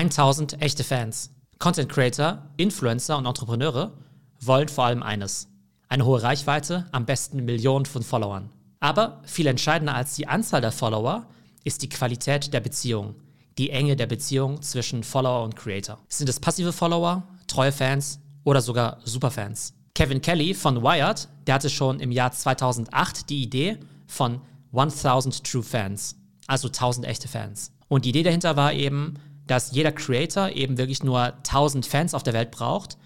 1000 echte Fans. Content Creator, Influencer und Entrepreneure wollen vor allem eines. Eine hohe Reichweite, am besten Millionen von Followern. Aber viel entscheidender als die Anzahl der Follower ist die Qualität der Beziehung, die Enge der Beziehung zwischen Follower und Creator. Sind es passive Follower, treue Fans oder sogar Superfans? Kevin Kelly von Wired, der hatte schon im Jahr 2008 die Idee von 1000 True Fans, also 1000 echte Fans. Und die Idee dahinter war eben, dass jeder Creator eben wirklich nur 1000 Fans auf der Welt braucht,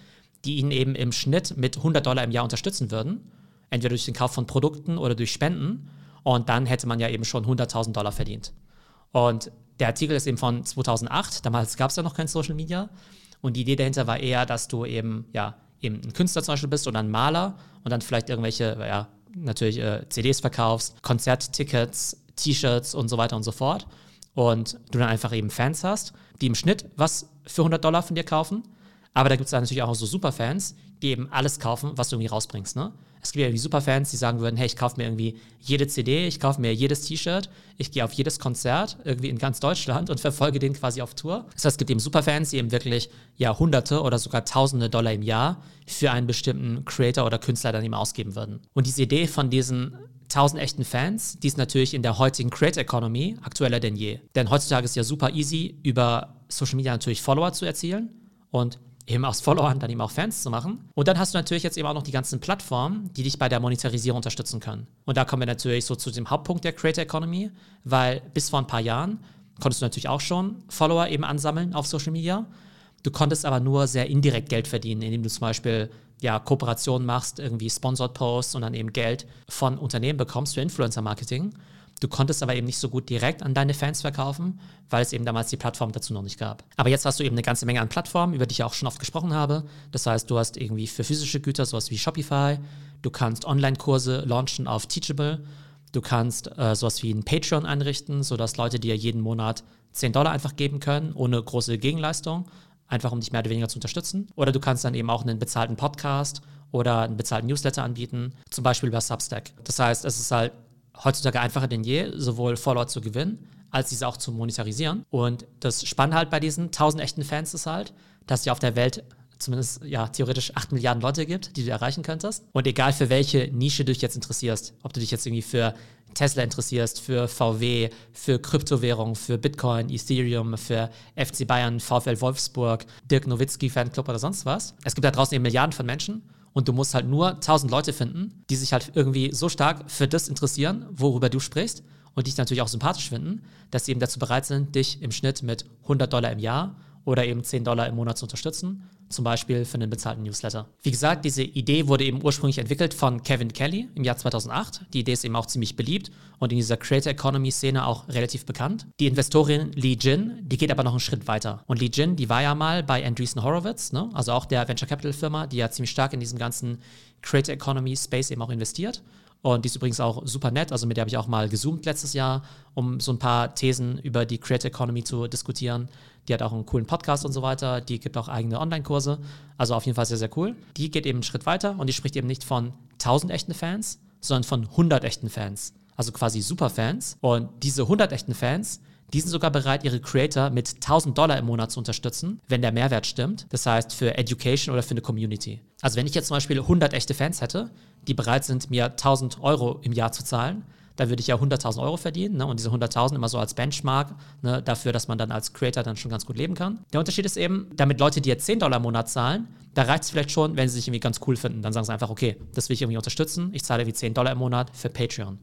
die ihn eben im Schnitt mit 100 Dollar im Jahr unterstützen würden, entweder durch den Kauf von Produkten oder durch Spenden. Und dann hätte man ja eben schon 100.000 Dollar verdient. Und der Artikel ist eben von 2008, damals gab es ja noch kein Social Media. Und die Idee dahinter war eher, dass du eben, ja, eben ein Künstler zum Beispiel bist oder ein Maler und dann vielleicht irgendwelche, ja, natürlich äh, CDs verkaufst, Konzerttickets, T-Shirts und so weiter und so fort. Und du dann einfach eben Fans hast, die im Schnitt was für 100 Dollar von dir kaufen. Aber da gibt es natürlich auch so Superfans, die eben alles kaufen, was du irgendwie rausbringst. Ne? Es gibt ja irgendwie Superfans, die sagen würden, hey, ich kaufe mir irgendwie jede CD, ich kaufe mir jedes T-Shirt, ich gehe auf jedes Konzert irgendwie in ganz Deutschland und verfolge den quasi auf Tour. Das heißt, es gibt eben Superfans, die eben wirklich ja hunderte oder sogar tausende Dollar im Jahr für einen bestimmten Creator oder Künstler dann eben ausgeben würden. Und diese Idee von diesen tausend echten Fans, die ist natürlich in der heutigen Creator Economy aktueller denn je. Denn heutzutage ist ja super easy, über Social Media natürlich Follower zu erzielen und eben aus Followern dann eben auch Fans zu machen. Und dann hast du natürlich jetzt eben auch noch die ganzen Plattformen, die dich bei der Monetarisierung unterstützen können. Und da kommen wir natürlich so zu dem Hauptpunkt der Creator Economy, weil bis vor ein paar Jahren konntest du natürlich auch schon Follower eben ansammeln auf Social Media. Du konntest aber nur sehr indirekt Geld verdienen, indem du zum Beispiel ja, Kooperationen machst, irgendwie Sponsored Posts und dann eben Geld von Unternehmen bekommst für Influencer-Marketing. Du konntest aber eben nicht so gut direkt an deine Fans verkaufen, weil es eben damals die Plattform dazu noch nicht gab. Aber jetzt hast du eben eine ganze Menge an Plattformen, über die ich auch schon oft gesprochen habe. Das heißt, du hast irgendwie für physische Güter sowas wie Shopify, du kannst Online-Kurse launchen auf Teachable, du kannst äh, sowas wie ein Patreon einrichten, sodass Leute dir jeden Monat 10 Dollar einfach geben können, ohne große Gegenleistung, einfach um dich mehr oder weniger zu unterstützen. Oder du kannst dann eben auch einen bezahlten Podcast oder einen bezahlten Newsletter anbieten, zum Beispiel über Substack. Das heißt, es ist halt heutzutage einfacher denn je, sowohl Follower zu gewinnen, als diese auch zu monetarisieren. Und das Spannende halt bei diesen 1000 echten Fans ist halt, dass ja auf der Welt zumindest ja theoretisch 8 Milliarden Leute gibt, die du erreichen könntest. Und egal für welche Nische du dich jetzt interessierst, ob du dich jetzt irgendwie für Tesla interessierst, für VW, für Kryptowährung, für Bitcoin, Ethereum, für FC Bayern, VfL Wolfsburg, Dirk Nowitzki Fanclub oder sonst was. Es gibt da draußen eben Milliarden von Menschen und du musst halt nur 1000 Leute finden, die sich halt irgendwie so stark für das interessieren, worüber du sprichst und dich natürlich auch sympathisch finden, dass sie eben dazu bereit sind, dich im Schnitt mit 100 Dollar im Jahr oder eben 10 Dollar im Monat zu unterstützen, zum Beispiel für einen bezahlten Newsletter. Wie gesagt, diese Idee wurde eben ursprünglich entwickelt von Kevin Kelly im Jahr 2008. Die Idee ist eben auch ziemlich beliebt und in dieser Creator Economy Szene auch relativ bekannt. Die Investorin Lee Jin, die geht aber noch einen Schritt weiter. Und Lee Jin, die war ja mal bei Andreessen Horowitz, ne? also auch der Venture Capital Firma, die ja ziemlich stark in diesem ganzen Creator Economy Space eben auch investiert. Und die ist übrigens auch super nett. Also mit der habe ich auch mal gezoomt letztes Jahr, um so ein paar Thesen über die Creator Economy zu diskutieren. Die hat auch einen coolen Podcast und so weiter. Die gibt auch eigene Online-Kurse. Also auf jeden Fall sehr, sehr cool. Die geht eben einen Schritt weiter und die spricht eben nicht von 1000 echten Fans, sondern von 100 echten Fans. Also quasi Superfans. Und diese 100 echten Fans, die sind sogar bereit, ihre Creator mit 1000 Dollar im Monat zu unterstützen, wenn der Mehrwert stimmt. Das heißt, für Education oder für eine Community. Also wenn ich jetzt zum Beispiel 100 echte Fans hätte, die bereit sind, mir 1000 Euro im Jahr zu zahlen, dann würde ich ja 100.000 Euro verdienen ne? und diese 100.000 immer so als Benchmark ne? dafür, dass man dann als Creator dann schon ganz gut leben kann. Der Unterschied ist eben, damit Leute, die jetzt 10 Dollar im Monat zahlen, da reicht es vielleicht schon, wenn sie sich irgendwie ganz cool finden. Dann sagen sie einfach, okay, das will ich irgendwie unterstützen, ich zahle wie 10 Dollar im Monat für Patreon.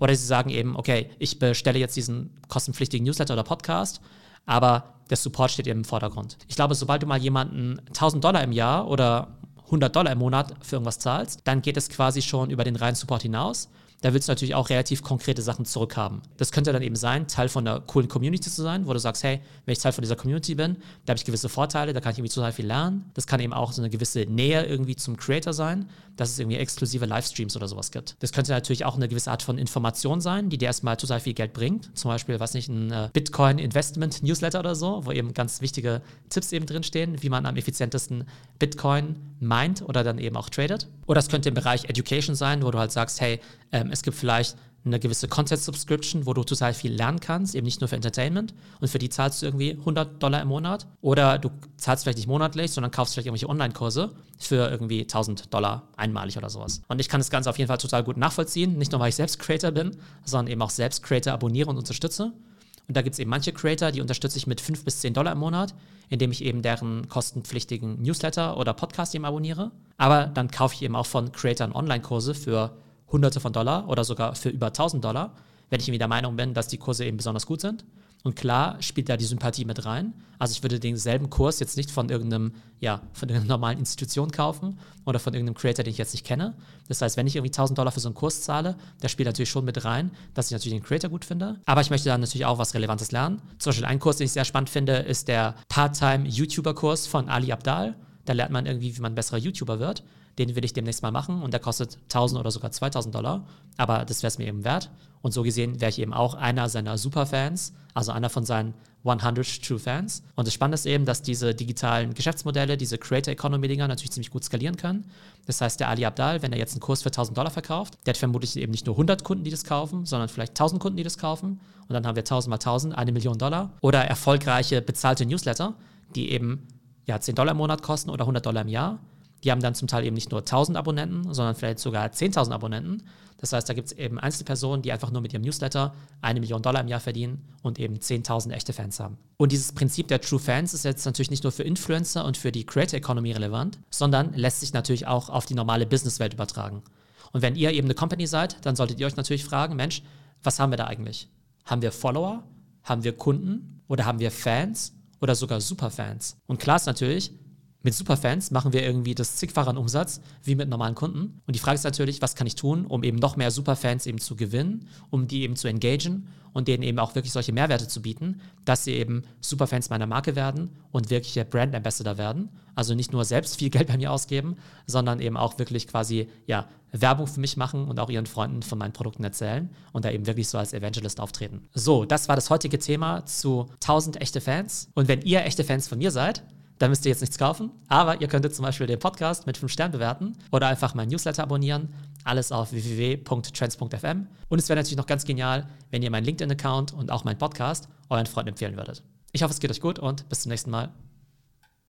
Oder sie sagen eben, okay, ich bestelle jetzt diesen kostenpflichtigen Newsletter oder Podcast, aber der Support steht eben im Vordergrund. Ich glaube, sobald du mal jemanden 1000 Dollar im Jahr oder 100 Dollar im Monat für irgendwas zahlst, dann geht es quasi schon über den reinen Support hinaus da willst du natürlich auch relativ konkrete Sachen zurückhaben. Das könnte dann eben sein, Teil von einer coolen Community zu sein, wo du sagst, hey, wenn ich Teil von dieser Community bin, da habe ich gewisse Vorteile, da kann ich irgendwie total viel lernen. Das kann eben auch so eine gewisse Nähe irgendwie zum Creator sein, dass es irgendwie exklusive Livestreams oder sowas gibt. Das könnte natürlich auch eine gewisse Art von Information sein, die dir erstmal total viel Geld bringt. Zum Beispiel, was nicht, ein äh, Bitcoin-Investment-Newsletter oder so, wo eben ganz wichtige Tipps eben drinstehen, wie man am effizientesten Bitcoin meint oder dann eben auch tradet. Oder es könnte im Bereich Education sein, wo du halt sagst, hey, ähm, es gibt vielleicht eine gewisse Content-Subscription, wo du total viel lernen kannst, eben nicht nur für Entertainment. Und für die zahlst du irgendwie 100 Dollar im Monat. Oder du zahlst vielleicht nicht monatlich, sondern kaufst vielleicht irgendwelche Online-Kurse für irgendwie 1000 Dollar einmalig oder sowas. Und ich kann das Ganze auf jeden Fall total gut nachvollziehen. Nicht nur, weil ich selbst Creator bin, sondern eben auch selbst Creator abonniere und unterstütze. Und da gibt es eben manche Creator, die unterstütze ich mit 5 bis 10 Dollar im Monat, indem ich eben deren kostenpflichtigen Newsletter oder Podcast eben abonniere. Aber dann kaufe ich eben auch von Creatoren Online-Kurse für Hunderte von Dollar oder sogar für über 1000 Dollar, wenn ich irgendwie der Meinung bin, dass die Kurse eben besonders gut sind. Und klar spielt da die Sympathie mit rein. Also ich würde denselben Kurs jetzt nicht von irgendeinem, ja, von irgendeiner normalen Institution kaufen oder von irgendeinem Creator, den ich jetzt nicht kenne. Das heißt, wenn ich irgendwie 1000 Dollar für so einen Kurs zahle, der spielt natürlich schon mit rein, dass ich natürlich den Creator gut finde. Aber ich möchte dann natürlich auch was Relevantes lernen. Zum Beispiel ein Kurs, den ich sehr spannend finde, ist der Part-Time-YouTuber-Kurs von Ali Abdal. Da lernt man irgendwie, wie man besserer YouTuber wird. Den will ich demnächst mal machen und der kostet 1000 oder sogar 2000 Dollar. Aber das wäre es mir eben wert. Und so gesehen wäre ich eben auch einer seiner Superfans, also einer von seinen 100 True Fans. Und das Spannende ist eben, dass diese digitalen Geschäftsmodelle, diese Creator Economy Dinger natürlich ziemlich gut skalieren können. Das heißt, der Ali Abdal, wenn er jetzt einen Kurs für 1000 Dollar verkauft, der hat vermutlich eben nicht nur 100 Kunden, die das kaufen, sondern vielleicht 1000 Kunden, die das kaufen. Und dann haben wir 1000 mal 1000, eine Million Dollar. Oder erfolgreiche bezahlte Newsletter, die eben ja, 10 Dollar im Monat kosten oder 100 Dollar im Jahr. Die haben dann zum Teil eben nicht nur 1000 Abonnenten, sondern vielleicht sogar 10.000 Abonnenten. Das heißt, da gibt es eben Einzelpersonen, die einfach nur mit ihrem Newsletter eine Million Dollar im Jahr verdienen und eben 10.000 echte Fans haben. Und dieses Prinzip der True Fans ist jetzt natürlich nicht nur für Influencer und für die Creator Economy relevant, sondern lässt sich natürlich auch auf die normale Businesswelt übertragen. Und wenn ihr eben eine Company seid, dann solltet ihr euch natürlich fragen, Mensch, was haben wir da eigentlich? Haben wir Follower? Haben wir Kunden? Oder haben wir Fans? Oder sogar Superfans? Und klar ist natürlich, mit Superfans machen wir irgendwie das zigfache an Umsatz wie mit normalen Kunden. Und die Frage ist natürlich, was kann ich tun, um eben noch mehr Superfans eben zu gewinnen, um die eben zu engagen und denen eben auch wirklich solche Mehrwerte zu bieten, dass sie eben Superfans meiner Marke werden und wirkliche Brand Ambassador werden. Also nicht nur selbst viel Geld bei mir ausgeben, sondern eben auch wirklich quasi ja, Werbung für mich machen und auch ihren Freunden von meinen Produkten erzählen und da eben wirklich so als Evangelist auftreten. So, das war das heutige Thema zu 1000 echte Fans. Und wenn ihr echte Fans von mir seid, da müsst ihr jetzt nichts kaufen, aber ihr könntet zum Beispiel den Podcast mit 5 Sternen bewerten oder einfach mein Newsletter abonnieren. Alles auf www.trends.fm. Und es wäre natürlich noch ganz genial, wenn ihr meinen LinkedIn-Account und auch meinen Podcast euren Freunden empfehlen würdet. Ich hoffe, es geht euch gut und bis zum nächsten Mal.